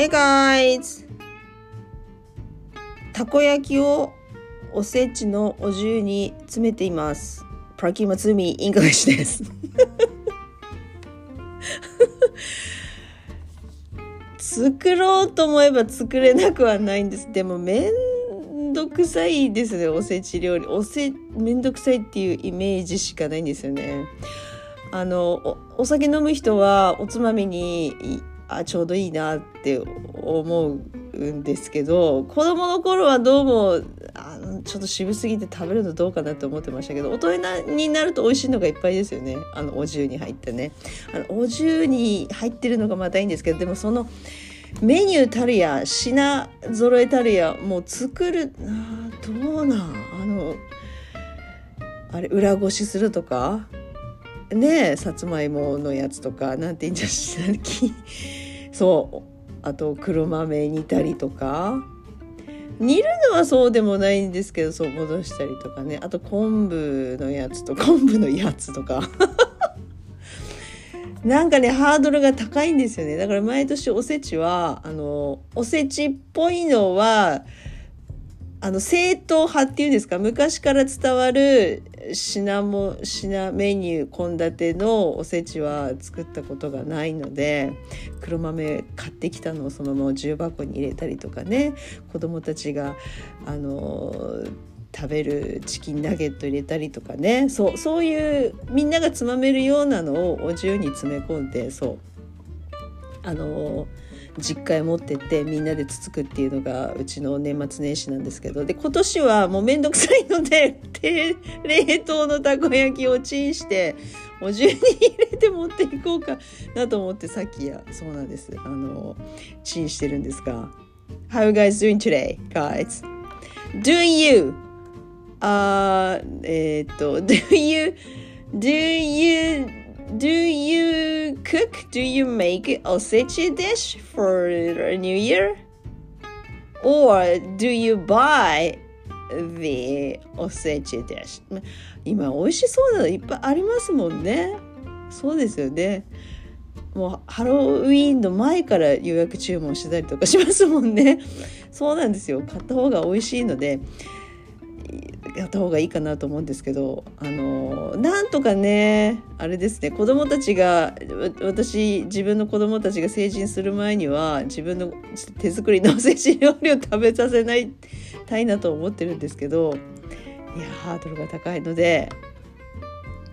Hey guys! たこ焼きをおせちのお重に詰めています。プラキマツミイングリッシです。作ろうと思えば作れなくはないんです。でもめんどくさいですね、おせち料理。おせ、めんどくさいっていうイメージしかないんですよね。あの、お酒飲む人はおつまみにあちょうどいいなって思うんですけど子供の頃はどうもあのちょっと渋すぎて食べるのどうかなって思ってましたけど大人になると美味しいのがいっぱいですよね。あのお重に入ってね。あのお重に入ってるのがまたいいんですけどでもそのメニューたるや品揃えたるやもう作るあどうなん？あのあれ裏ごしするとか？ねえさつまいものやつとかなんて言うんじゃ きそう。あと黒豆煮たりとか。煮るのはそうでもないんですけどそう戻したりとかね。あと昆布のやつと 昆布のやつとか。なんかねハードルが高いんですよね。だから毎年おせちはあのおせちっぽいのはあの正統派っていうんですか？昔から伝わる品も品メニュー献立のおせちは作ったことがないので黒豆買ってきたのをそのまま重箱に入れたりとかね。子供たちがあの食べるチキンナゲット入れたりとかね。そうそういうみんながつまめるようなのをお重に詰め込んでそう。あの実家へ持ってってみんなでつつくっていうのがうちの年末年始なんですけど。で今年はもうめんどくさいので 冷凍のたこ焼きをチンしてお重に入れて持っていこうかなと思ってさっきやそうなんです。あのチンしてるんですが。How you guys doing today guys? Do you あーえーっと Do you Do you do you cook? Do you make osechi dish for New Year? Or do you buy the osechi dish? 今美味しそうなのいっぱいありますもんね。そうですよね。もうハロウィーンの前から予約注文してたりとかしますもんね。そうなんですよ。買った方が美味しいので。やった方がいいかなと思うんですけどあのなんとかねあれですね子供たちが私自分の子供たちが成人する前には自分の手作りのおせち料理を食べさせないたいなと思ってるんですけどいやハードルが高いので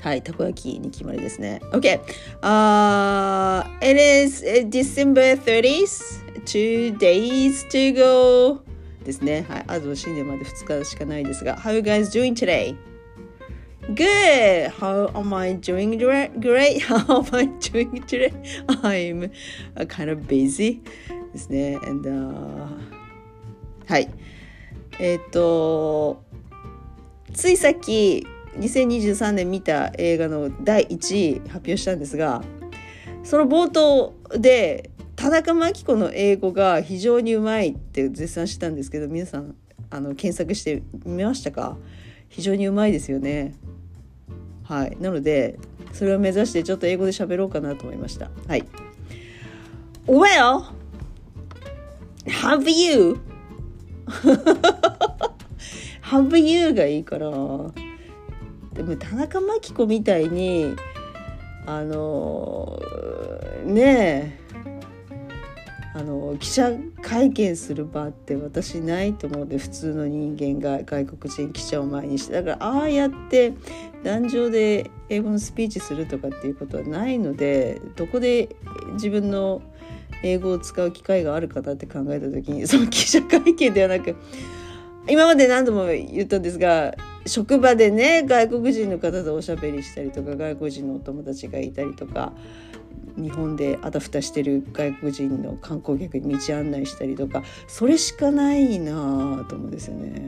はい、たこ焼きに決まりですね。OK! Uh, it is December 30th. Two days to go. ですね。はい。あと新年まで2日しかないですが。How you guys doing today? Good! How am I doing great? How am I doing today? I'm kind of busy ですね。And, uh, はい。えっ、ー、と、ついさっき2023年見た映画の第1位発表したんですが、その冒頭で田中真紀子の英語が非常にうまいって絶賛したんですけど皆さんあの検索してみましたか？非常にうまいですよね。はい。なのでそれを目指してちょっと英語で喋ろうかなと思いました。はい。Well have you? have you がいいからでも田中真紀子みたいにあのねえ。あの記者会見する場って私ないと思うんで普通の人間が外国人記者を前にして。だからああやって壇上で英語のスピーチするとかっていうことはないのでどこで自分の英語を使う機会があるかなって考えた時にその記者会見ではなく今まで何度も言ったんですが職場でね外国人の方とおしゃべりしたりとか外国人のお友達がいたりとか日本であたふたしてる外国人の観光客に道案内したりとかそれしかないなと思うんですよね。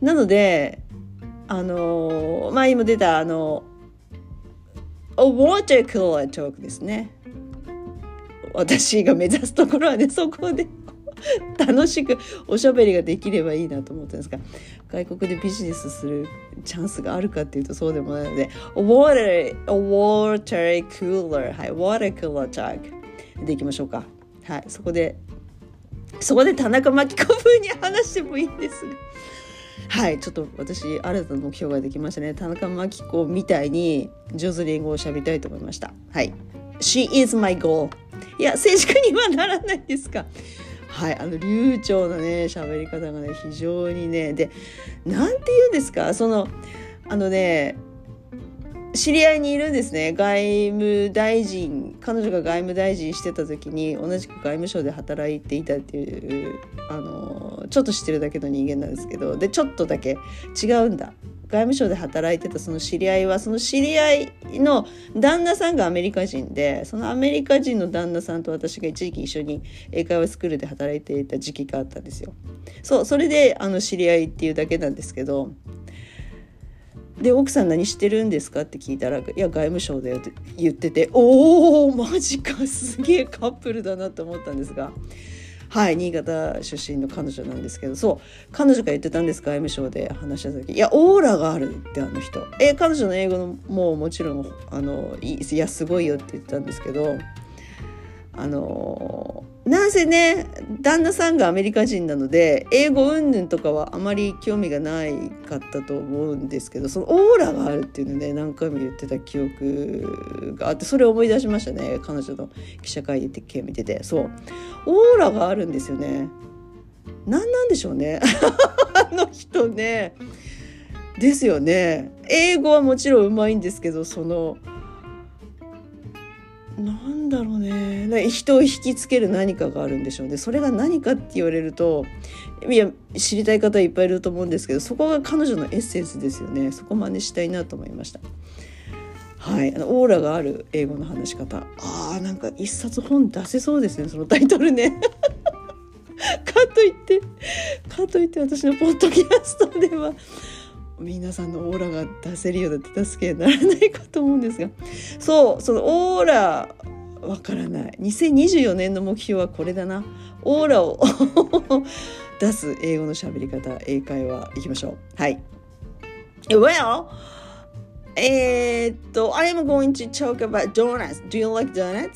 なのであのまあ今出たあの「A water cooler talk」ですね。私が目指すところはねそこで楽しくおしゃべりができればいいなと思ったんですが外国でビジネスするチャンスがあるかっていうとそうでもないので water, water cooler はい water cooler talk でいきましょうか。はいそこでそこで田中真紀子風に話してもいいんですが。はいちょっと私新たな目標ができましたね。田中真紀子みたいに上手に英語を喋りたいと思いました。はい。She is my goal いや正式にはならないですか。はいあの流暢なね喋り方がね非常にねで何て言うんですかそのあのね知り合いにいるんですね外務大臣彼女が外務大臣してた時に同じく外務省で働いていたっていうあのちょっと知ってるだけの人間なんですけどでちょっとだけ違うんだ。外務省で働いてたその知り合いはその知り合いの旦那さんがアメリカ人でそのアメリカ人の旦那さんと私が一時期一緒に英会話スクールで働いていた時期があったんですよ。そうそれであの知り合いっていうだけなんですけどで奥さん何してるんですかって聞いたら「いや外務省だよ」って言ってておおマジかすげえカップルだなと思ったんですがはい新潟出身の彼女なんですけどそう彼女が言ってたんです外務省で話した時「いやオーラがある」ってあの人。え彼女の英語のもうもちろんあのいやすごいよって言ったんですけどあのなんせね旦那さんがアメリカ人なので英語云々とかはあまり興味がないかったと思うんですけどそのオーラがあるっていうのね何回も言ってた記憶があってそれを思い出しましたね彼女の記者会見見ててそう。オーラがあるんですよね。何なんでしょうね。あの人ね。ですよね。英語はもちろんうまいんですけどそのなんだろうね。人を引きつける何かがあるんでしょうね。それが何かって言われるといや知りたい方いっぱいいると思うんですけどそこが彼女のエッセンスですよね。そこ真似したいなと思いました。はい。オーラがある英語の話し方。あーなんか一冊本出せそうですね。そのタイトルね。かといってかといって私のポッドキャストでは皆さんのオーラが出せるような手助けにならないかと思うんですが。そうそのオーラわからない。2024年の目標はこれだな。オーラを 出す英語の喋り方英会話いきましょう。はい。Well えー、っと I am going to talk about donuts. Do you like donuts?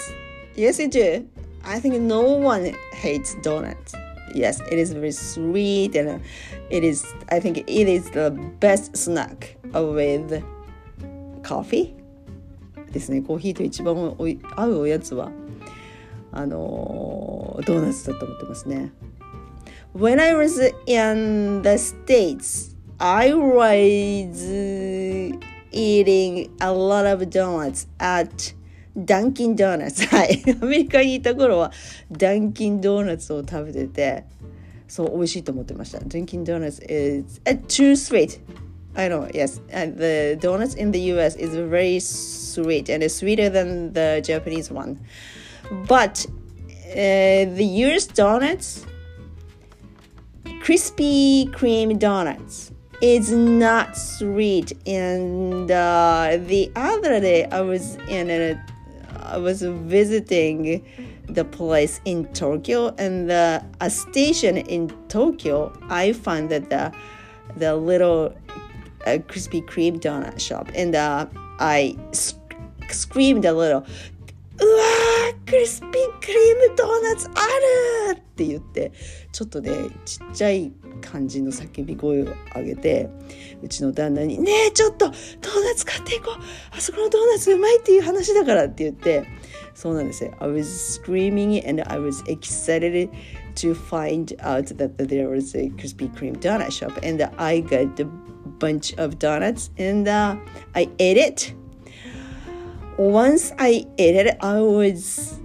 Yes I do. I think no one hates donuts. yes it is very sweet and it is i think it is the best snack with coffee ですねコーヒーと一番合うおやつはあのドーナツだと思ってますね When I was in the States I was eating a lot of donuts at ダンキンドーナツ。はい。アメリカにいた頃は、ダンキンドーナツを食べてて、そう、美味しいと思ってました。ダンキンドーナツ is、uh, too sweet. I know, yes. And the donuts in the US is very sweet and it's sweeter than the Japanese one. But uh, the US donuts, crispy cream donuts, is not sweet. And uh, the other day I was in a I was visiting the place in Tokyo and the a station in Tokyo I found that the the little uh, Krispy Kreme donut shop and uh, I sc- screamed a little うわークリスピークリームドーナツあるって言ってちょっとねちっちゃい 感じの叫び声を上げてうちの旦那に「ねえちょっとドーナツ買っていこうあそこのドーナツうまいっていう話だから」って言ってそうなんですよ I was screaming and I was excited to find out that there was a Krispy Kreme donut shop and I got a bunch of donuts and uh, I ate it once I ate it, I was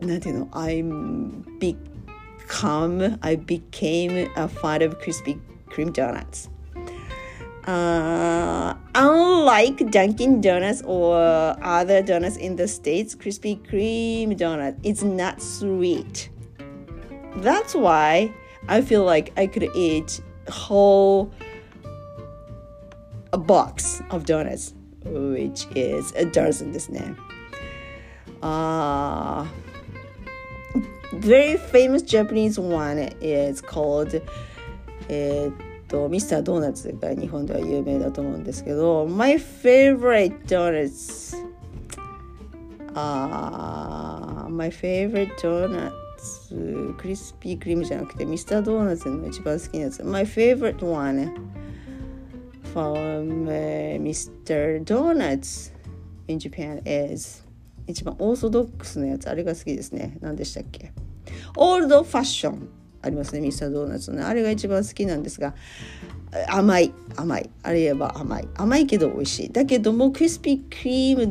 なんていうの I'm big become, I became a fan of Krispy Kreme donuts. Uh, unlike Dunkin' Donuts or other donuts in the States, Krispy Kreme donut is not sweet. That's why I feel like I could eat whole a box of donuts, which is a dozen this name. Uh, very famous Japanese one is called えっとミスタードーナツが日本では有名だと思うんですけど My favorite donuts uh, my favorite donuts クリスピークリームじゃなくてミスタードーナツの一番好きなやつ My favorite one from、uh, Mr. Donuts in Japan is 一番オーソドックスなやつあれが好きですね何でしたっけオールドファッション。ありますねミスタードーナツの。あれが一番好きなんですが甘い甘い。あれ言えば甘い。甘いけど美味しい。だけどもクリスピークリーム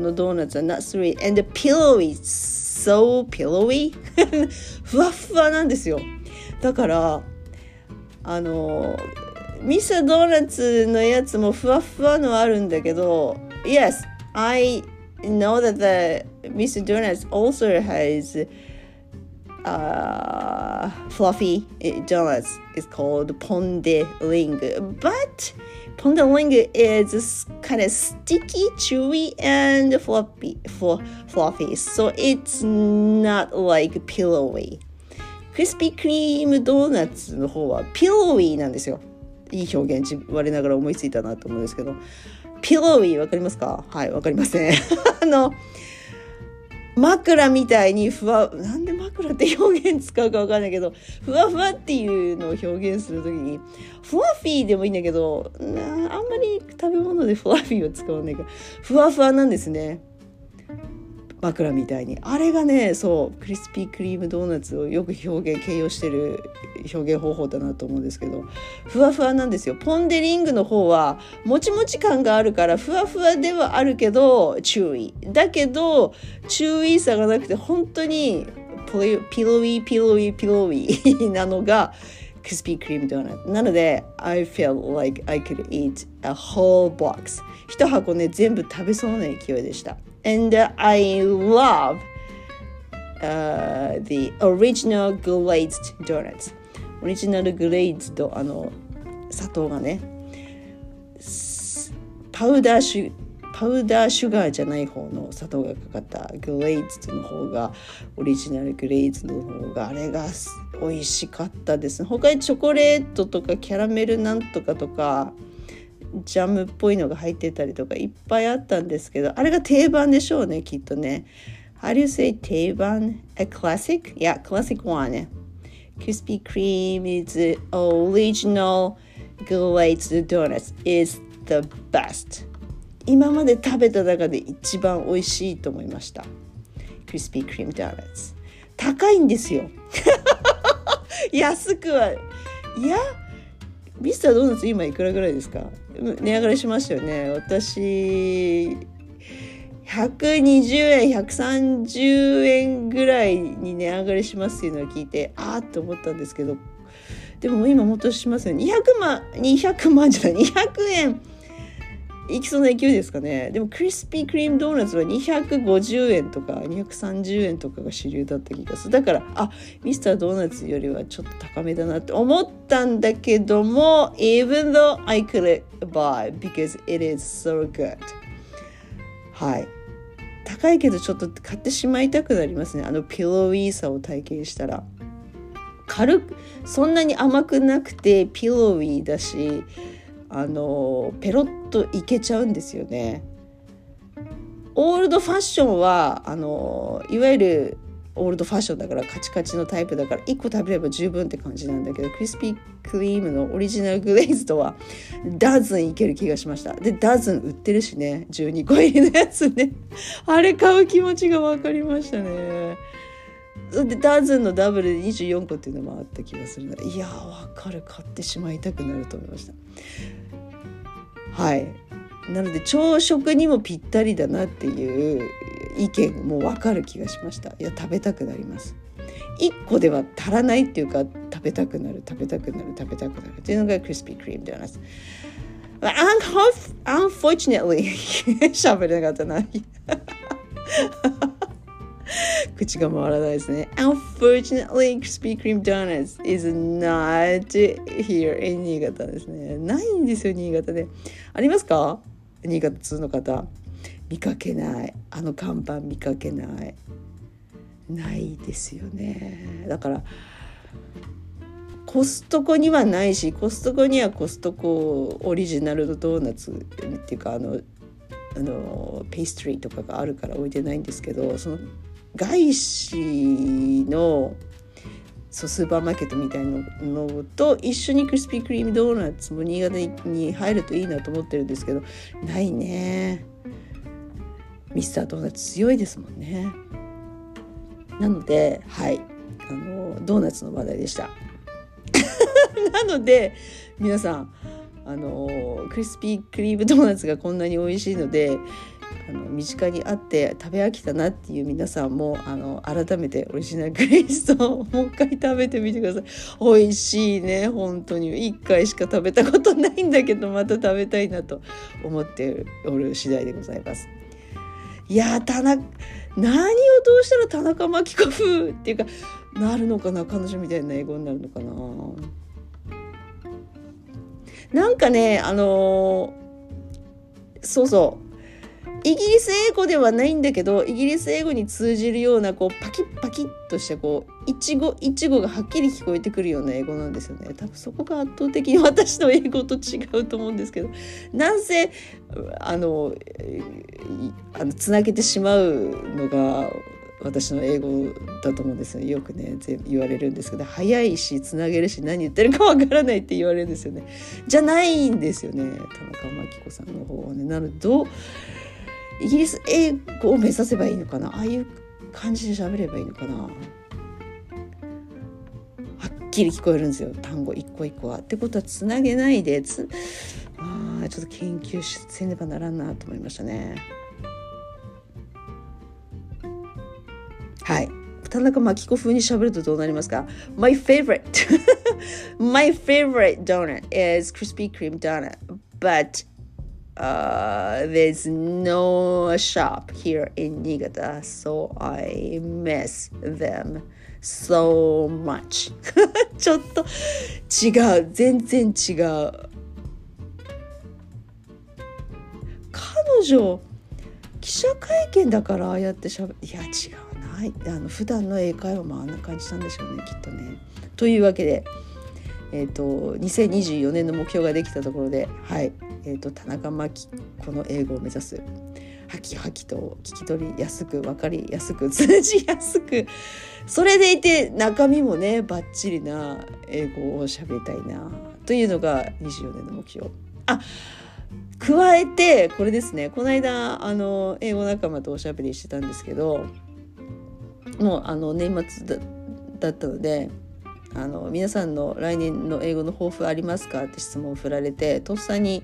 のドーナツは not sweet and pillowy so pillowy? ふわふわなんですよ。だからあのミスタードーナツのやつもふわふわのあるんだけど Yes I know that the Mr. Donuts also has uh, fluffy donuts. is called pondeling, but pondeling is kind of sticky, chewy, and floppy, fluffy. So it's not like pillowy. クリスピークリームドーナツの方はピロウィーなんですよ。いい表現我ながら思いついたなと思うんですけど。ピロウィーわかりますかはいわかりません。あの枕みたいにふわなんで枕って表現使うかわかんないけどふわふわっていうのを表現する時にふわフィーでもいいんだけどあんまり食べ物でふわフィーは使わないからふわふわなんですね。枕みたいに。あれがねそうクリスピークリームドーナツをよく表現形容してる表現方法だなと思うんですけどふわふわなんですよ。ポン・デ・リングの方はもちもち感があるからふわふわではあるけど注意。だけど注意さがなくて本当にピロウィピロウィピロウィなのがクリスピークリームドーナツ。なので I feel like I could eat a whole box 一箱ね全部食べそうな勢いでした。And I love uh, the original glazed donuts. オリジナルグレイズドあの砂糖がね。パウダーシュパウダーシュガーじゃない方の砂糖がかかったグレイズの方がオリジナルグレイズの方があれが美味しかったです。他にチョコレートとかキャラメルなんとかとかジャムっぽいのが入ってたりとかいっぱいあったんですけどあれが定番でしょうねきっとね。How do you say 定番? A classic? Yeah, classic one. Krispy Kreme's original glazed donuts. Is the best. 今まで食べた中で一番美味しいと思いました。クリスピークリームドーナツ高いんですよ。安くは。いやミスタードーナツ今いくらぐらいですか？値上がりしましたよね。私120円130円ぐらいに値上がりしますっていうのを聞いてああって思ったんですけどでも今もっとしますよね。200万200万じゃない200円。いきそうな勢いですかね。でもクリスピークリームドーナツは250円とか230円とかが主流だった気がする。だからあミスタードーナツよりはちょっと高めだなって思ったんだけども even though I could buy because it is so good はい。高いけどちょっと買ってしまいたくなりますね。あのピロウィーさを体験したら。軽くそんなに甘くなくてピロウィーだしあのペロッといけちゃうんですよね。オールドファッションはあのいわゆるオールドファッションだからカチカチのタイプだから1個食べれば十分って感じなんだけどクリスピークリームのオリジナルグレイズとはダズンいける気がしました。でダズン売ってるしね12個入りのやつね。あれ買う気持ちが分かりましたね。でダズンのダブルで24個っていうのもあった気がするのでいやー分かる。買ってしまいたくなると思いました。はい。なので朝食にもぴったりだなっていう意見も分かる気がしました。いや食べたくなります。1個では足らないっていうか食べたくなる食べたくなる食べたくなる。っていうのがクリスピークリームドーナツ Unfortunately 喋れなかったな。口が回らないですね。Unfortunately, Krispy Kreme Donuts is not here in 新潟ですね。ないんですよ、新潟で。ありますか？新潟通の方。見かけない。あの看板見かけない。ないですよね。だから、コストコにはないしコストコにはコストコオリジナルのドーナツっていうかあのあのペイストリーとかがあるから置いてないんですけどその外資のそうスーパーマーケットみたいなのと一緒にクリスピークリームドーナツも新潟に入るといいなと思ってるんですけどないね。ミスタードーナツ強いですもんね。なのではい。あのドーナツの話題でした。なので皆さんあのクリスピークリームドーナツがこんなに美味しいのであの身近にあって食べ飽きたなっていう皆さんもあの改めてオリジナルグレイスをもう一回食べてみてください美味しいね本当に1回しか食べたことないんだけどまた食べたいなと思っておる次第でございますいや田中何をどうしたら田中真紀子風っていうかなるのかな彼女みたいな英語になるのかななんかねあのー、そうそうイギリス英語ではないんだけどイギリス英語に通じるようなこうパキッパキッとしたこう一語一語がはっきり聞こえてくるような英語なんですよね。多分そこが圧倒的に私の英語と違うと思うんですけど。なんせあのあのつなげてしまうのが私の英語だと思うんですよね。よくね言われるんですけど。早いしつなげるし何言ってるかわからないって言われるんですよね。じゃないんですよね。田中真紀子さんの方はね。なのでどうイギリス英語を目指せばいいのかな？ああいう感じで喋ればいいのかな？はっきり聞こえるんですよ単語一個一個は。ってことはつなげないでつあちょっと研究しせねばならんなと思いましたね。はい。田中真紀子風に喋るとどうなりますか ?My favorite My favorite donut is Krispy Kreme donut but uh, there's no shop here in Niigata, so I miss them so much. ちょっと違う。全然違う。彼女、記者会見だからああやってしゃべいや違うないあの普段の英会話もあんな感じなんでしょうねきっとね。というわけで、えーと、2024年の目標ができたところではいえーと、田中真紀子の英語を目指すハキハキと聞き取りやすく分かりやすく通じやすくそれでいて中身もねバッチリな英語を喋りたいなというのが24年の目標。あ加えてこれですねこの間あの英語仲間とおしゃべりしてたんですけどもうあの年末だったのであの皆さんの来年の英語の抱負ありますか？って質問を振られてとっさに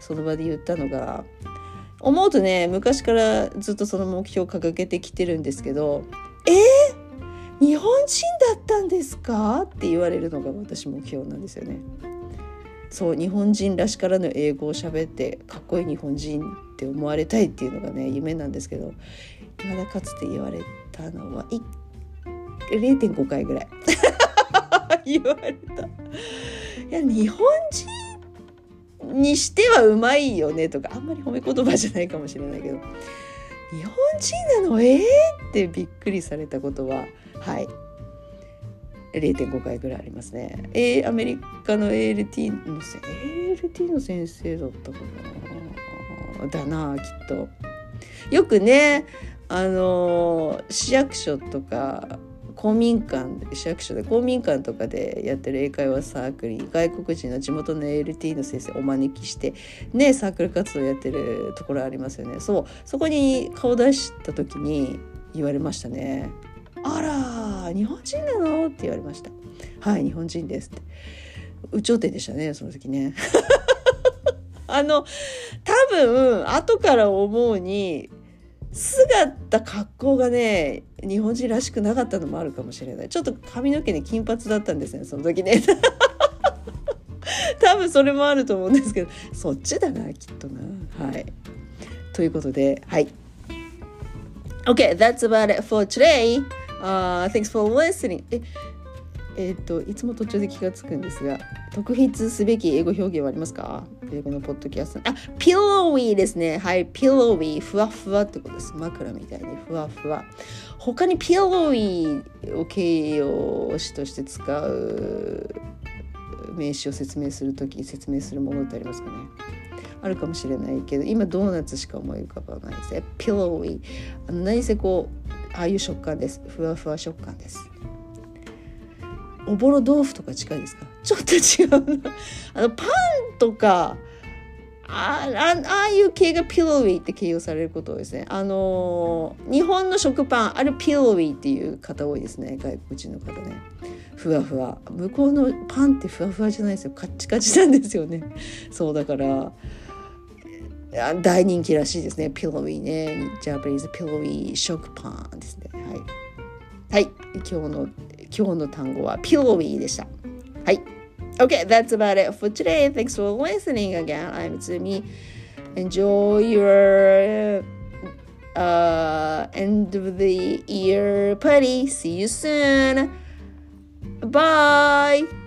その場で言ったのが思うとね昔からずっとその目標を掲げてきてるんですけど「え？ー、日本人だったんですか?」って言われるのが私目標なんですよね。そう日本人らしからぬ英語を喋ってかっこいい日本人って思われたいっていうのがね夢なんですけどまだかつて言われたのは0.5回ぐらい 言われた。いや日本人にしてはうまいよねとかあんまり褒め言葉じゃないかもしれないけど日本人なの？えー、ってびっくりされたことははい0.5回ぐらいありますね。え、アメリカの ALT の ALT の先生だったかな？だなきっと。よくねあの市役所とか公民館市役所で公民館とかでやってる英会話サークルに外国人の地元の LT の先生をお招きしてねサークル活動やってるところありますよね。そうそこに顔出した時に言われましたね「あら日本人なの?」って言われました「はい日本人です」って。有頂天でしたねその時ね。あの多分後から思うに姿格好がね日本人らしくなかったのもあるかもしれない。ちょっと髪の毛に金髪だったんですねその時ね。多分それもあると思うんですけど。そっちだなきっとな。はい。ということではい。OK that's about it for today、uh, thanks for listening. ええっ、といつも途中で気がつくんですが特筆すべき英語表現はありますか？英語のポッドキャスト。あピロウィーですね。はい。ピロウィーふわふわってことです。枕みたいにふわふわ。他にピロウィーを形容詞として使う名詞を説明するとき説明するものってありますかね。あるかもしれないけど今ドーナツしか思い浮かばないですね。ピロウィー。あの何せこうああいう食感です。ふわふわ食感です。おぼろ豆腐とか近いですか？ちょっと違うな。あのパンとかあああいう系がピロウィーって形容されることですね。あのー、日本の食パンあれピロウィーっていう方多いですね。外国人の方ね。ふわふわ。向こうのパンってふわふわじゃないですよ。カッチカチなんですよね。そうだから大人気らしいですね。ピロウィーね。ジャパニーズピロウィー食パンですね。はい、はい、今日の今日の単語は pillowy でした。はい。Okay, that's about it for today. Thanks for listening again. I'm Tsumi. Enjoy your uh, end of the year party. See you soon. Bye.